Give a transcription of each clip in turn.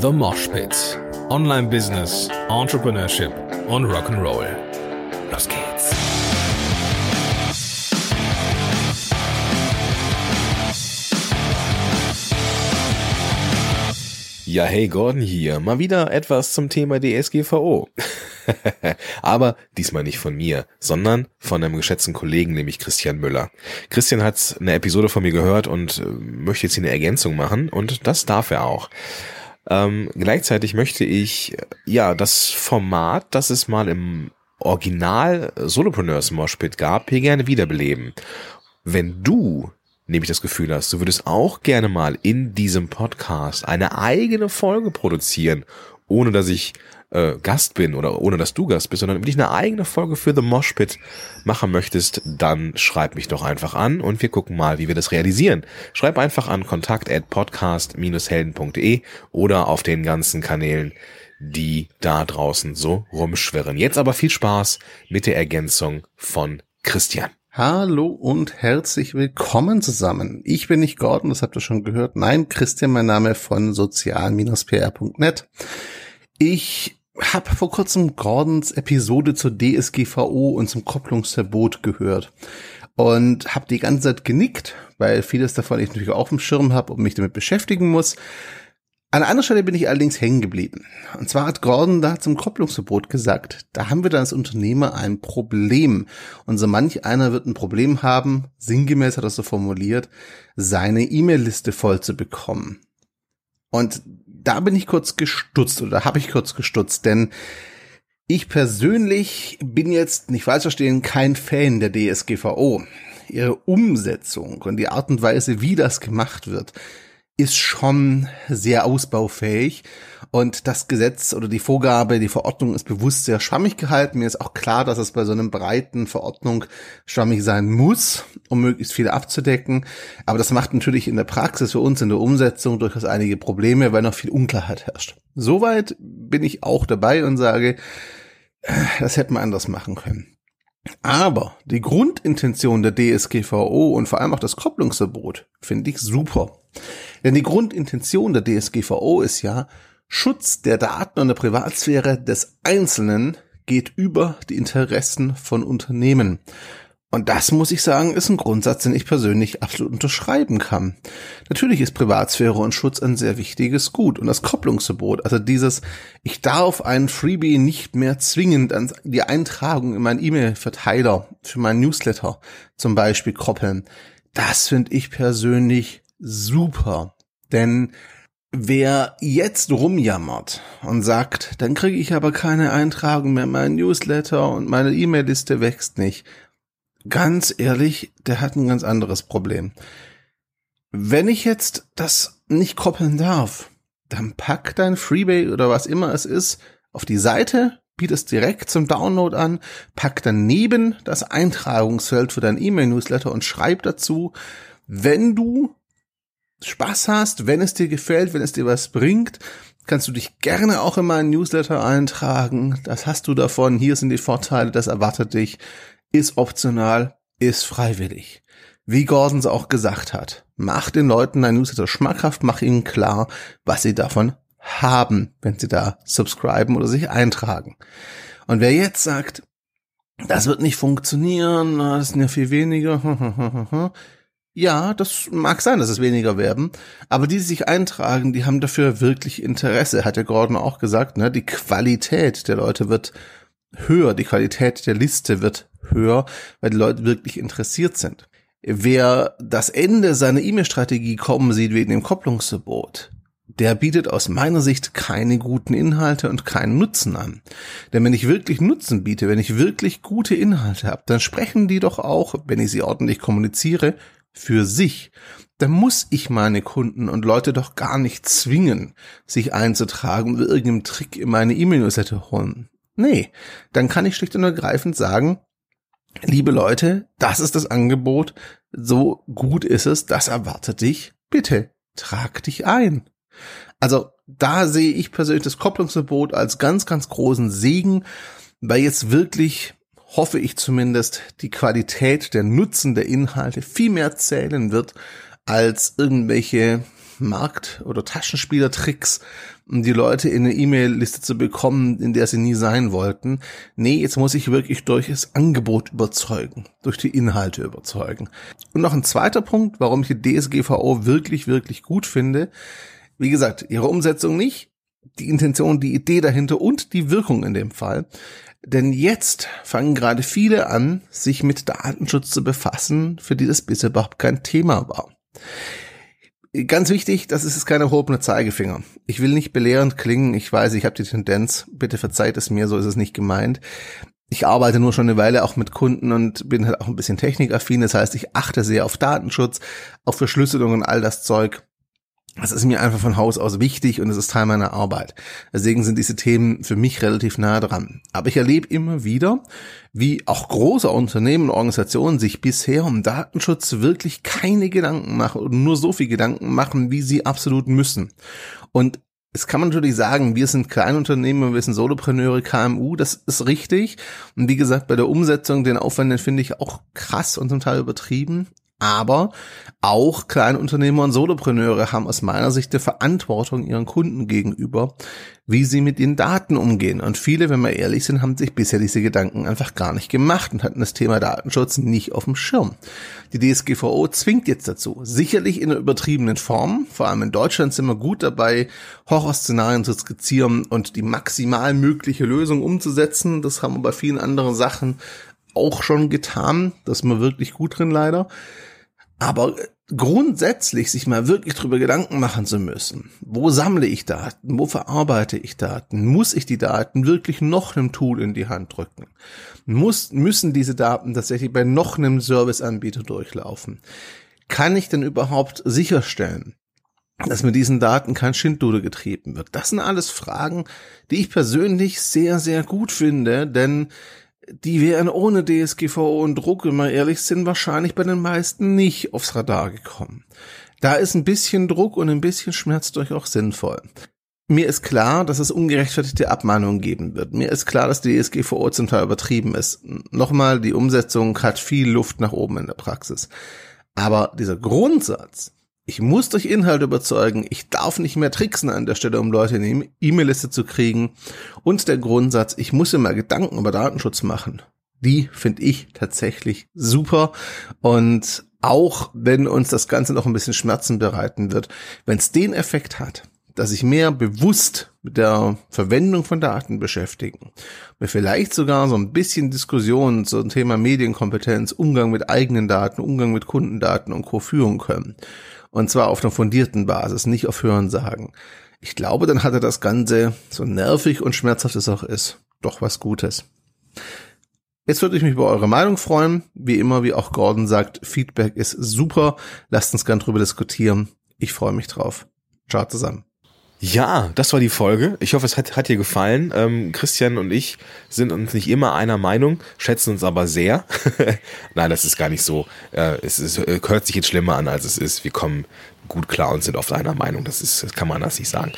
The Mosh Pit. Online Business, Entrepreneurship und Rock'n'Roll. Los geht's. Ja, hey Gordon hier. Mal wieder etwas zum Thema DSGVO. Aber diesmal nicht von mir, sondern von einem geschätzten Kollegen, nämlich Christian Müller. Christian hat eine Episode von mir gehört und äh, möchte jetzt hier eine Ergänzung machen und das darf er auch. Ähm, gleichzeitig möchte ich ja das Format, das es mal im Original Solopreneurs Moshpit gab, hier gerne wiederbeleben. Wenn du nämlich das Gefühl hast, du würdest auch gerne mal in diesem Podcast eine eigene Folge produzieren, ohne dass ich äh, Gast bin oder ohne dass du Gast bist, sondern wirklich eine eigene Folge für The Moshpit machen möchtest, dann schreib mich doch einfach an und wir gucken mal, wie wir das realisieren. Schreib einfach an kontakt at podcast-helden.de oder auf den ganzen Kanälen, die da draußen so rumschwirren. Jetzt aber viel Spaß mit der Ergänzung von Christian. Hallo und herzlich willkommen zusammen. Ich bin nicht Gordon, das habt ihr schon gehört. Nein, Christian, mein Name von sozial-pr.net. Ich habe vor kurzem Gordons Episode zur DSGVO und zum Kopplungsverbot gehört und habe die ganze Zeit genickt, weil vieles davon ich natürlich auch dem Schirm habe und mich damit beschäftigen muss. An einer Stelle bin ich allerdings hängen geblieben. Und zwar hat Gordon da zum Kopplungsverbot gesagt, da haben wir dann als Unternehmer ein Problem. Und so manch einer wird ein Problem haben, sinngemäß hat er so formuliert, seine E-Mail-Liste voll zu bekommen. Und da bin ich kurz gestutzt oder habe ich kurz gestutzt, denn ich persönlich bin jetzt, nicht falsch verstehen, kein Fan der DSGVO. Ihre Umsetzung und die Art und Weise, wie das gemacht wird, ist schon sehr ausbaufähig und das Gesetz oder die Vorgabe, die Verordnung ist bewusst sehr schwammig gehalten. Mir ist auch klar, dass es bei so einem breiten Verordnung schwammig sein muss, um möglichst viel abzudecken. Aber das macht natürlich in der Praxis für uns in der Umsetzung durchaus einige Probleme, weil noch viel Unklarheit herrscht. Soweit bin ich auch dabei und sage, das hätte man anders machen können. Aber die Grundintention der DSGVO und vor allem auch das Kopplungsverbot finde ich super. Denn die Grundintention der DSGVO ist ja, Schutz der Daten und der Privatsphäre des Einzelnen geht über die Interessen von Unternehmen. Und das muss ich sagen, ist ein Grundsatz, den ich persönlich absolut unterschreiben kann. Natürlich ist Privatsphäre und Schutz ein sehr wichtiges Gut. Und das Kopplungsverbot, also dieses, ich darf ein Freebie nicht mehr zwingend an die Eintragung in meinen E-Mail-Verteiler für meinen Newsletter zum Beispiel koppeln, das finde ich persönlich super. Denn wer jetzt rumjammert und sagt, dann kriege ich aber keine Eintragung mehr in meinen Newsletter und meine E-Mail-Liste wächst nicht, ganz ehrlich, der hat ein ganz anderes Problem. Wenn ich jetzt das nicht koppeln darf, dann pack dein Freebie oder was immer es ist auf die Seite, biet es direkt zum Download an, pack daneben das Eintragungsfeld für dein E-Mail-Newsletter und schreib dazu, wenn du Spaß hast, wenn es dir gefällt, wenn es dir was bringt, kannst du dich gerne auch in meinen Newsletter eintragen. Das hast du davon. Hier sind die Vorteile, das erwartet dich ist optional, ist freiwillig. Wie Gordons auch gesagt hat, mach den Leuten ein Newsletter schmackhaft, mach ihnen klar, was sie davon haben, wenn sie da subscriben oder sich eintragen. Und wer jetzt sagt, das wird nicht funktionieren, das sind ja viel weniger, ja, das mag sein, dass es weniger werden, aber die, die sich eintragen, die haben dafür wirklich Interesse, hat der Gordon auch gesagt, ne? Die Qualität der Leute wird höher, die Qualität der Liste wird höher, weil die Leute wirklich interessiert sind. Wer das Ende seiner E-Mail-Strategie kommen sieht wegen dem Kopplungsverbot, der bietet aus meiner Sicht keine guten Inhalte und keinen Nutzen an. Denn wenn ich wirklich Nutzen biete, wenn ich wirklich gute Inhalte habe, dann sprechen die doch auch, wenn ich sie ordentlich kommuniziere, für sich. Dann muss ich meine Kunden und Leute doch gar nicht zwingen, sich einzutragen oder irgendeinem Trick in meine E-Mail-Newsletter holen. Nee, dann kann ich schlicht und ergreifend sagen, liebe Leute, das ist das Angebot, so gut ist es, das erwartet dich, bitte trag dich ein. Also da sehe ich persönlich das Kopplungsverbot als ganz, ganz großen Segen, weil jetzt wirklich, hoffe ich zumindest, die Qualität der Nutzen der Inhalte viel mehr zählen wird als irgendwelche Markt- oder Taschenspielertricks, um die Leute in eine E-Mail-Liste zu bekommen, in der sie nie sein wollten. Nee, jetzt muss ich wirklich durch das Angebot überzeugen, durch die Inhalte überzeugen. Und noch ein zweiter Punkt, warum ich die DSGVO wirklich, wirklich gut finde. Wie gesagt, ihre Umsetzung nicht, die Intention, die Idee dahinter und die Wirkung in dem Fall. Denn jetzt fangen gerade viele an, sich mit Datenschutz zu befassen, für die das bisher überhaupt kein Thema war. Ganz wichtig, das ist kein erhobener Zeigefinger. Ich will nicht belehrend klingen, ich weiß, ich habe die Tendenz, bitte verzeiht es mir, so ist es nicht gemeint. Ich arbeite nur schon eine Weile auch mit Kunden und bin halt auch ein bisschen technikaffin, das heißt, ich achte sehr auf Datenschutz, auf Verschlüsselung und all das Zeug. Das ist mir einfach von Haus aus wichtig und es ist Teil meiner Arbeit. Deswegen sind diese Themen für mich relativ nah dran. Aber ich erlebe immer wieder, wie auch große Unternehmen und Organisationen sich bisher um Datenschutz wirklich keine Gedanken machen und nur so viel Gedanken machen, wie sie absolut müssen. Und es kann man natürlich sagen, wir sind Kleinunternehmen, wir sind Solopreneure, KMU, das ist richtig. Und wie gesagt, bei der Umsetzung, den Aufwand, den finde ich auch krass und zum Teil übertrieben. Aber auch Kleinunternehmer und Solopreneure haben aus meiner Sicht eine Verantwortung ihren Kunden gegenüber, wie sie mit den Daten umgehen. Und viele, wenn wir ehrlich sind, haben sich bisher diese Gedanken einfach gar nicht gemacht und hatten das Thema Datenschutz nicht auf dem Schirm. Die DSGVO zwingt jetzt dazu. Sicherlich in einer übertriebenen Form. Vor allem in Deutschland sind wir gut dabei, Horrorszenarien zu skizzieren und die maximal mögliche Lösung umzusetzen. Das haben wir bei vielen anderen Sachen auch schon getan. Das ist wir wirklich gut drin leider. Aber grundsätzlich sich mal wirklich drüber Gedanken machen zu müssen. Wo sammle ich Daten? Wo verarbeite ich Daten? Muss ich die Daten wirklich noch einem Tool in die Hand drücken? Muss, müssen diese Daten tatsächlich bei noch einem Serviceanbieter durchlaufen? Kann ich denn überhaupt sicherstellen, dass mit diesen Daten kein Schindluder getrieben wird? Das sind alles Fragen, die ich persönlich sehr, sehr gut finde, denn die wären ohne DSGVO und Druck, wenn wir ehrlich sind, wahrscheinlich bei den meisten nicht aufs Radar gekommen. Da ist ein bisschen Druck und ein bisschen Schmerz durchaus sinnvoll. Mir ist klar, dass es ungerechtfertigte Abmahnungen geben wird. Mir ist klar, dass die DSGVO zum Teil übertrieben ist. Nochmal, die Umsetzung hat viel Luft nach oben in der Praxis. Aber dieser Grundsatz, ich muss durch Inhalt überzeugen. Ich darf nicht mehr tricksen an der Stelle, um Leute in die E-Mail-Liste zu kriegen. Und der Grundsatz, ich muss immer Gedanken über Datenschutz machen. Die finde ich tatsächlich super. Und auch wenn uns das Ganze noch ein bisschen Schmerzen bereiten wird, wenn es den Effekt hat, dass ich mehr bewusst mit der Verwendung von Daten beschäftigen, mir vielleicht sogar so ein bisschen Diskussionen zum Thema Medienkompetenz, Umgang mit eigenen Daten, Umgang mit Kundendaten und Co. führen können und zwar auf einer fundierten Basis, nicht auf Hörensagen. Ich glaube, dann hatte das Ganze, so nervig und schmerzhaft es auch ist, doch was Gutes. Jetzt würde ich mich über eure Meinung freuen. Wie immer, wie auch Gordon sagt, Feedback ist super. Lasst uns gern drüber diskutieren. Ich freue mich drauf. Ciao zusammen. Ja, das war die Folge. Ich hoffe, es hat, hat dir gefallen. Ähm, Christian und ich sind uns nicht immer einer Meinung, schätzen uns aber sehr. Nein, das ist gar nicht so. Äh, es, ist, äh, hört sich jetzt schlimmer an, als es ist. Wir kommen gut klar und sind oft einer Meinung. Das ist, das kann man das nicht sagen.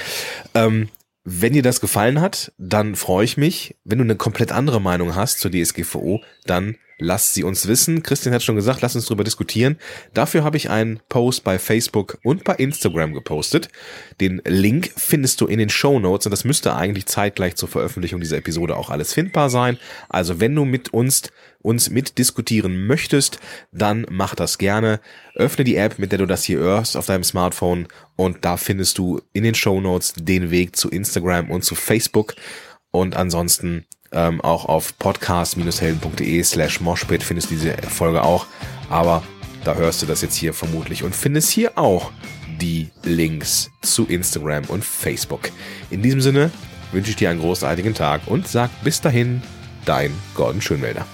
Ähm, wenn dir das gefallen hat, dann freue ich mich. Wenn du eine komplett andere Meinung hast zur DSGVO, dann Lasst sie uns wissen. Christian hat schon gesagt, lass uns darüber diskutieren. Dafür habe ich einen Post bei Facebook und bei Instagram gepostet. Den Link findest du in den Show Notes und das müsste eigentlich zeitgleich zur Veröffentlichung dieser Episode auch alles findbar sein. Also wenn du mit uns uns mitdiskutieren möchtest, dann mach das gerne. Öffne die App, mit der du das hier hörst auf deinem Smartphone und da findest du in den Show Notes den Weg zu Instagram und zu Facebook. Und ansonsten ähm, auch auf podcast-helden.de slash moshpit findest du diese Folge auch. Aber da hörst du das jetzt hier vermutlich und findest hier auch die Links zu Instagram und Facebook. In diesem Sinne wünsche ich dir einen großartigen Tag und sag bis dahin, dein Gordon Schönwälder.